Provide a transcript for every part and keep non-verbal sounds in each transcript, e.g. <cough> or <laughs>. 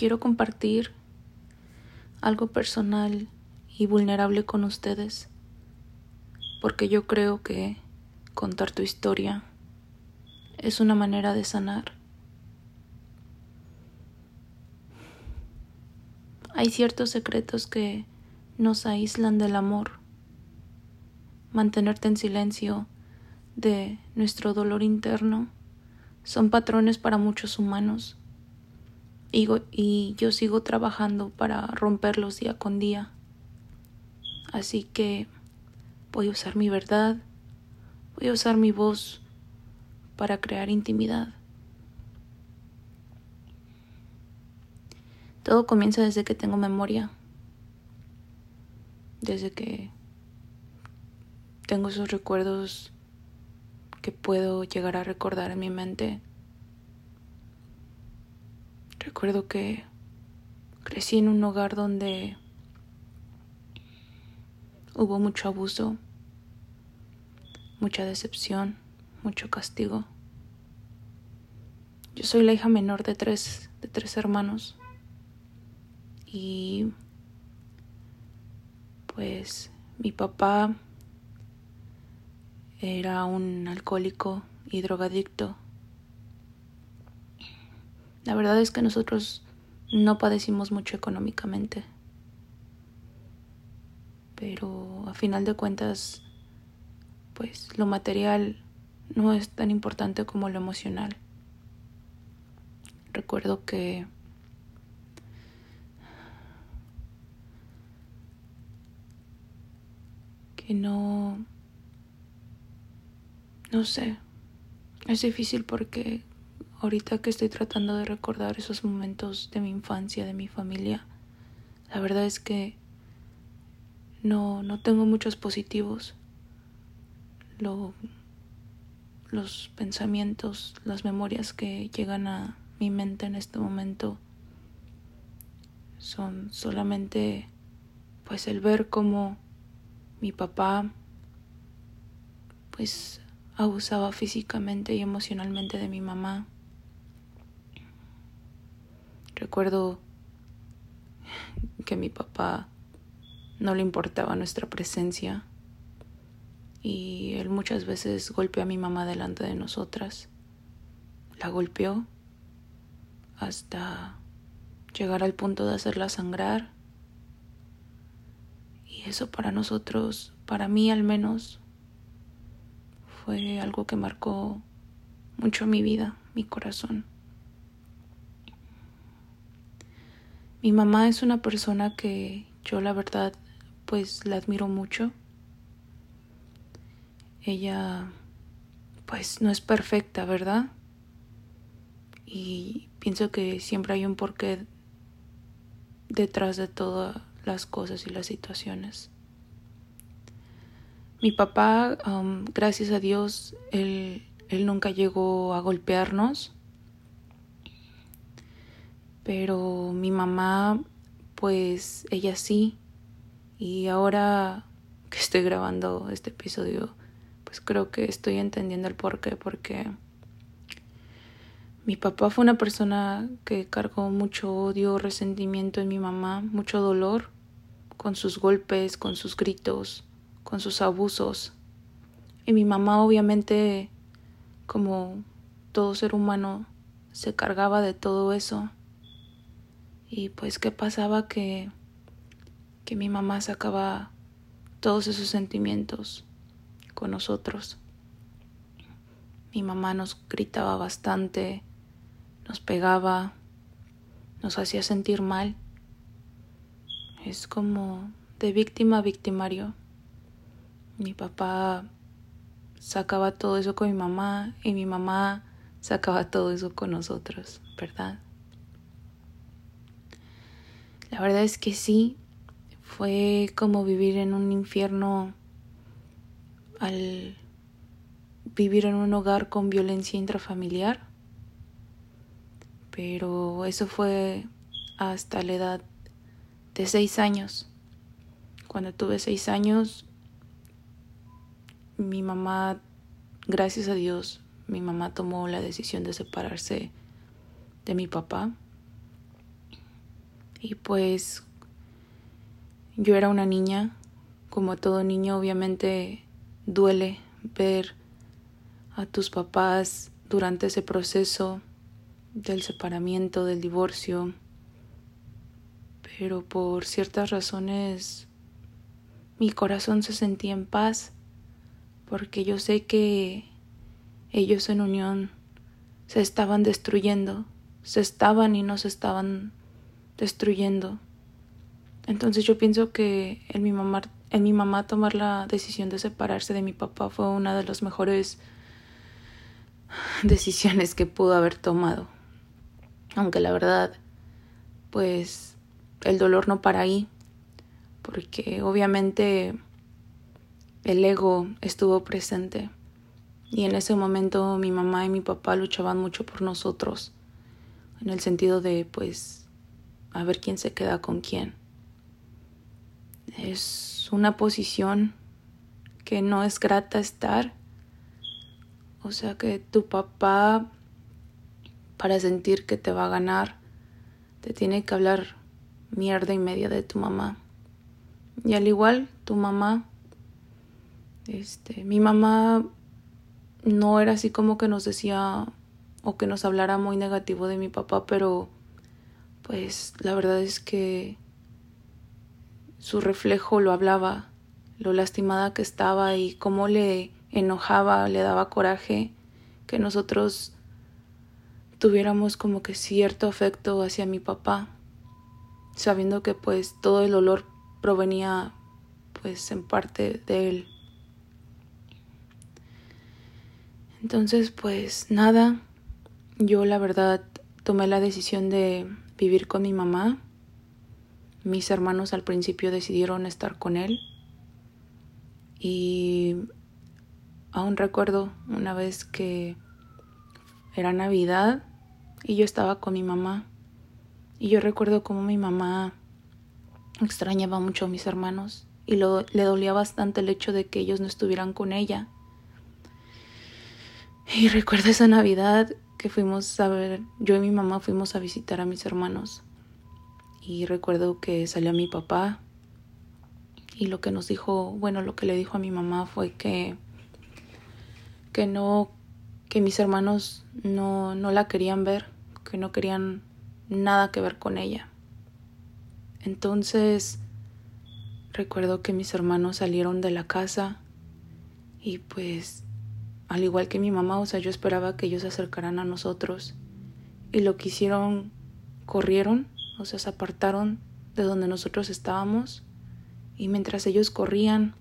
quiero compartir algo personal y vulnerable con ustedes, porque yo creo que contar tu historia es una manera de sanar. Hay ciertos secretos que nos aíslan del amor. Mantenerte en silencio de nuestro dolor interno son patrones para muchos humanos y, y yo sigo trabajando para romperlos día con día. Así que voy a usar mi verdad, voy a usar mi voz para crear intimidad. Todo comienza desde que tengo memoria, desde que tengo esos recuerdos que puedo llegar a recordar en mi mente. Recuerdo que crecí en un hogar donde hubo mucho abuso, mucha decepción, mucho castigo. Yo soy la hija menor de tres, de tres hermanos. Y pues mi papá era un alcohólico y drogadicto. La verdad es que nosotros no padecimos mucho económicamente. Pero a final de cuentas, pues lo material no es tan importante como lo emocional. Recuerdo que que no no sé. Es difícil porque ahorita que estoy tratando de recordar esos momentos de mi infancia, de mi familia, la verdad es que no, no tengo muchos positivos. Lo, los pensamientos, las memorias que llegan a mi mente en este momento son solamente pues el ver cómo mi papá pues abusaba físicamente y emocionalmente de mi mamá. Recuerdo que mi papá no le importaba nuestra presencia y él muchas veces golpeó a mi mamá delante de nosotras. La golpeó hasta llegar al punto de hacerla sangrar. Y eso para nosotros, para mí al menos, fue algo que marcó mucho mi vida, mi corazón. Mi mamá es una persona que yo la verdad pues la admiro mucho. Ella pues no es perfecta, ¿verdad? Y pienso que siempre hay un porqué detrás de todas las cosas y las situaciones. Mi papá, gracias a Dios, él, él nunca llegó a golpearnos pero mi mamá, pues ella sí. Y ahora que estoy grabando este episodio, pues creo que estoy entendiendo el porqué, porque mi papá fue una persona que cargó mucho odio, resentimiento en mi mamá, mucho dolor, con sus golpes, con sus gritos, con sus abusos. Y mi mamá obviamente, como todo ser humano, se cargaba de todo eso. Y pues qué pasaba que, que mi mamá sacaba todos esos sentimientos con nosotros. Mi mamá nos gritaba bastante, nos pegaba, nos hacía sentir mal. Es como de víctima a victimario. Mi papá sacaba todo eso con mi mamá y mi mamá sacaba todo eso con nosotros, ¿verdad? La verdad es que sí, fue como vivir en un infierno al vivir en un hogar con violencia intrafamiliar. Pero eso fue hasta la edad de seis años. Cuando tuve seis años, mi mamá, gracias a Dios, mi mamá tomó la decisión de separarse de mi papá Y pues yo era una niña, como todo niño obviamente duele ver a tus papás durante ese proceso del separamiento, del divorcio, pero por ciertas razones mi corazón se sentía en paz porque yo sé que ellos en unión se estaban destruyendo, se estaban y no se estaban destruyendo. Entonces yo pienso que en mi mamá, en mi mamá tomar la decisión de separarse de mi papá fue una de las mejores decisiones que pudo haber tomado. Aunque la verdad, pues el dolor no para ahí, porque obviamente el ego estuvo presente y en ese momento mi mamá y mi papá luchaban mucho por nosotros, en el sentido de pues a ver quién se queda con quién. Es una posición que no es grata estar. O sea que tu papá, para sentir que te va a ganar, te tiene que hablar mierda y media de tu mamá. Y al igual, tu mamá, este, mi mamá no era así como que nos decía o que nos hablara muy negativo de mi papá, pero pues la verdad es que su reflejo lo hablaba, lo lastimada que estaba y cómo le enojaba, le daba coraje que nosotros tuviéramos como que cierto afecto hacia mi papá, sabiendo que pues todo el dolor provenía pues en parte de él. Entonces pues nada, yo la verdad tomé la decisión de vivir con mi mamá. Mis hermanos al principio decidieron estar con él. Y aún recuerdo una vez que era Navidad y yo estaba con mi mamá. Y yo recuerdo cómo mi mamá extrañaba mucho a mis hermanos y lo, le dolía bastante el hecho de que ellos no estuvieran con ella. Y recuerdo esa Navidad que fuimos a ver, yo y mi mamá fuimos a visitar a mis hermanos y recuerdo que salió mi papá y lo que nos dijo, bueno, lo que le dijo a mi mamá fue que que no que mis hermanos no no la querían ver, que no querían nada que ver con ella. Entonces recuerdo que mis hermanos salieron de la casa y pues al igual que mi mamá, o sea, yo esperaba que ellos se acercaran a nosotros y lo que hicieron, corrieron, o sea, se apartaron de donde nosotros estábamos y mientras ellos corrían,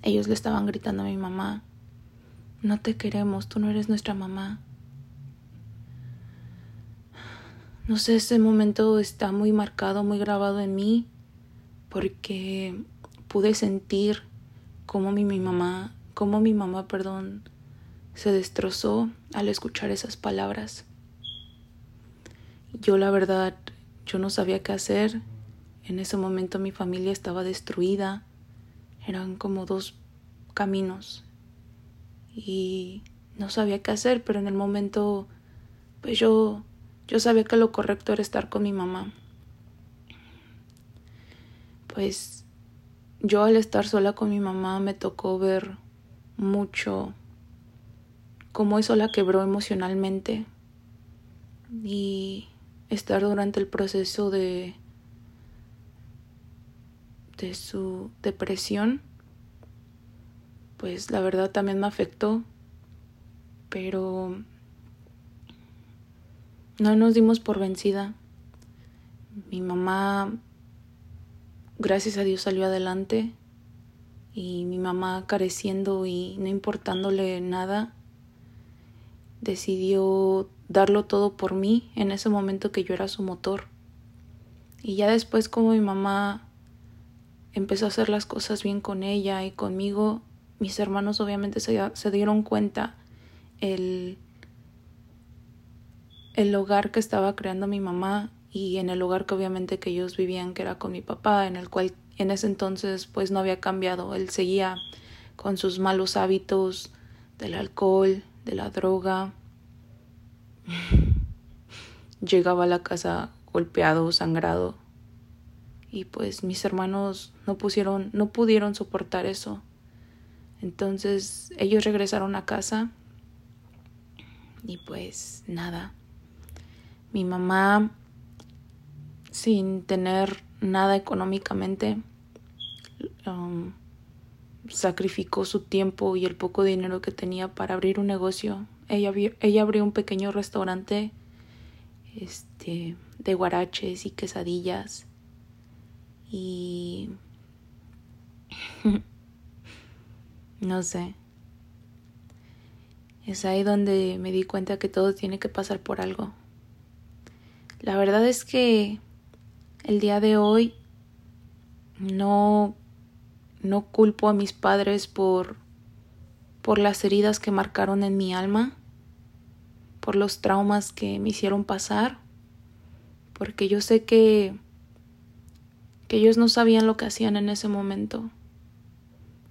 ellos le estaban gritando a mi mamá, no te queremos, tú no eres nuestra mamá. No sé, ese momento está muy marcado, muy grabado en mí, porque pude sentir cómo mi, mamá cómo mi mamá, perdón, se destrozó al escuchar esas palabras. Yo la verdad, yo no sabía qué hacer. En ese momento mi familia estaba destruida. Eran como dos caminos. Y no sabía qué hacer, pero en el momento, pues yo, yo sabía que lo correcto era estar con mi mamá. Pues yo al estar sola con mi mamá me tocó ver mucho cómo eso la quebró emocionalmente y estar durante el proceso de de su depresión pues la verdad también me afectó pero no nos dimos por vencida. Mi mamá gracias a Dios salió adelante y mi mamá careciendo y no importándole nada, decidió darlo todo por mí en ese momento que yo era su motor. Y ya después como mi mamá empezó a hacer las cosas bien con ella y conmigo, mis hermanos obviamente se, se dieron cuenta el, el hogar que estaba creando mi mamá y en el hogar que obviamente que ellos vivían que era con mi papá, en el cual en ese entonces pues no había cambiado, él seguía con sus malos hábitos del alcohol, de la droga. <laughs> Llegaba a la casa golpeado, sangrado. Y pues mis hermanos no pusieron, no pudieron soportar eso. Entonces ellos regresaron a casa y pues nada. Mi mamá, sin tener nada económicamente, um, sacrificó su tiempo y el poco dinero que tenía para abrir un negocio. Ella, ella abrió un pequeño restaurante este, de guaraches y quesadillas. Y... <laughs> no sé. Es ahí donde me di cuenta que todo tiene que pasar por algo. La verdad es que el día de hoy no no culpo a mis padres por por las heridas que marcaron en mi alma, por los traumas que me hicieron pasar, porque yo sé que que ellos no sabían lo que hacían en ese momento.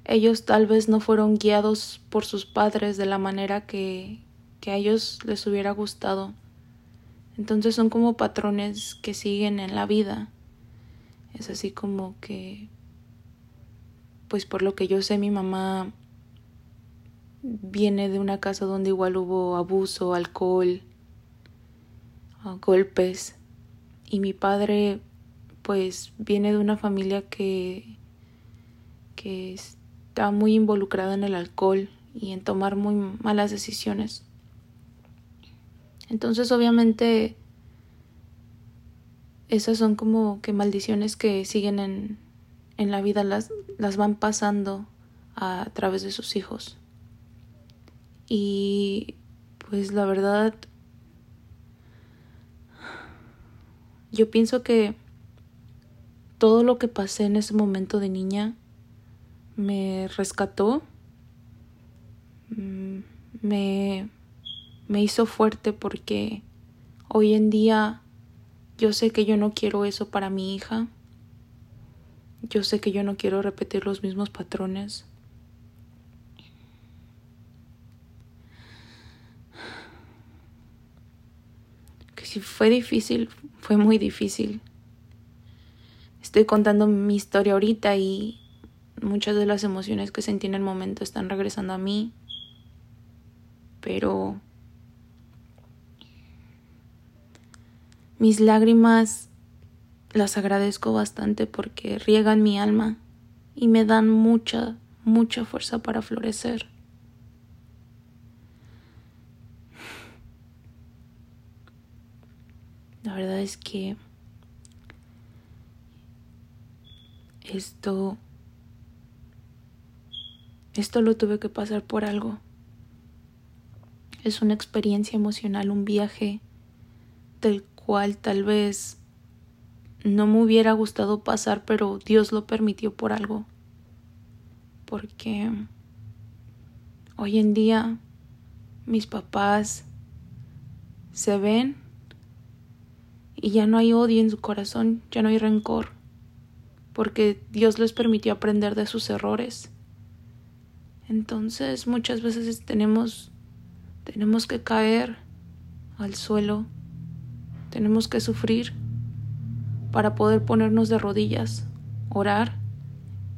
Ellos tal vez no fueron guiados por sus padres de la manera que, que a ellos les hubiera gustado. Entonces son como patrones que siguen en la vida. Es así como que, pues por lo que yo sé, mi mamá viene de una casa donde igual hubo abuso, alcohol, ah, golpes. Y mi padre, pues, viene de una familia que, que está muy involucrada en el alcohol y en tomar muy malas decisiones. Entonces, obviamente, esas son como que maldiciones que siguen en, en la vida, las, las van pasando a, a través de sus hijos. Y pues la verdad, yo pienso que todo lo que pasé en ese momento de niña me rescató, mm, me me hizo fuerte porque hoy en día yo sé que yo no quiero eso para mi hija. Yo sé que yo no quiero repetir los mismos patrones. Que si fue difícil, fue muy difícil. Estoy contando mi historia ahorita y muchas de las emociones que sentí en el momento están regresando a mí. Pero Mis lágrimas las agradezco bastante porque riegan mi alma y me dan mucha, mucha fuerza para florecer. La verdad es que esto esto lo tuve que pasar por algo. Es una experiencia emocional, un viaje del tal vez no me hubiera gustado pasar, pero Dios lo permitió por algo. Porque hoy en día mis papás se ven y ya no hay odio en su corazón, ya no hay rencor, porque Dios les permitió aprender de sus errores. Entonces muchas veces tenemos tenemos que caer al suelo tenemos que sufrir para poder ponernos de rodillas, orar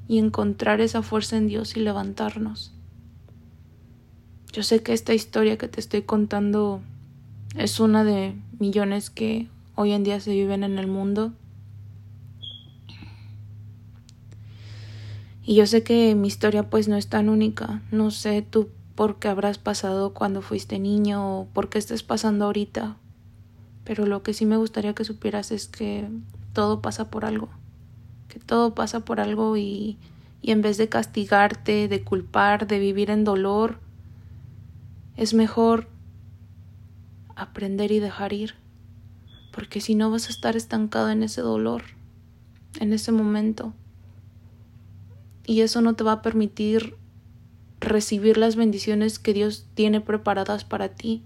y encontrar esa fuerza en Dios y levantarnos. Yo sé que esta historia que te estoy contando es una de millones que hoy en día se viven en el mundo. Y yo sé que mi historia pues no es tan única. No sé tú por qué habrás pasado cuando fuiste niño o por qué estés pasando ahorita. Pero lo que sí me gustaría que supieras es que todo pasa por algo. Que todo pasa por algo y, y en vez de castigarte, de culpar, de vivir en dolor, es mejor aprender y dejar ir. Porque si no vas a estar estancado en ese dolor, en ese momento. Y eso no te va a permitir recibir las bendiciones que Dios tiene preparadas para ti.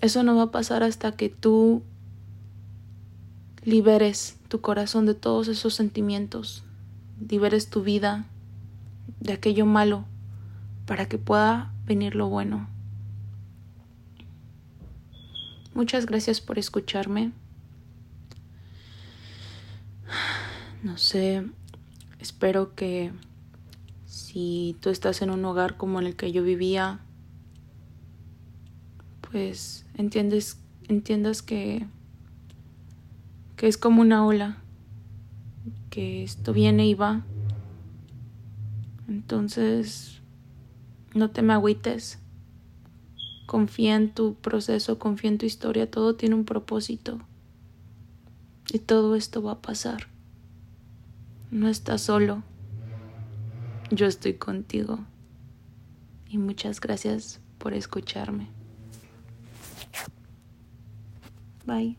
Eso no va a pasar hasta que tú liberes tu corazón de todos esos sentimientos, liberes tu vida de aquello malo para que pueda venir lo bueno. Muchas gracias por escucharme. No sé, espero que si tú estás en un hogar como en el que yo vivía, pues entiendes, entiendas que, que es como una ola, que esto viene y va. Entonces, no te me agüites. Confía en tu proceso, confía en tu historia, todo tiene un propósito. Y todo esto va a pasar. No estás solo. Yo estoy contigo. Y muchas gracias por escucharme. Bye.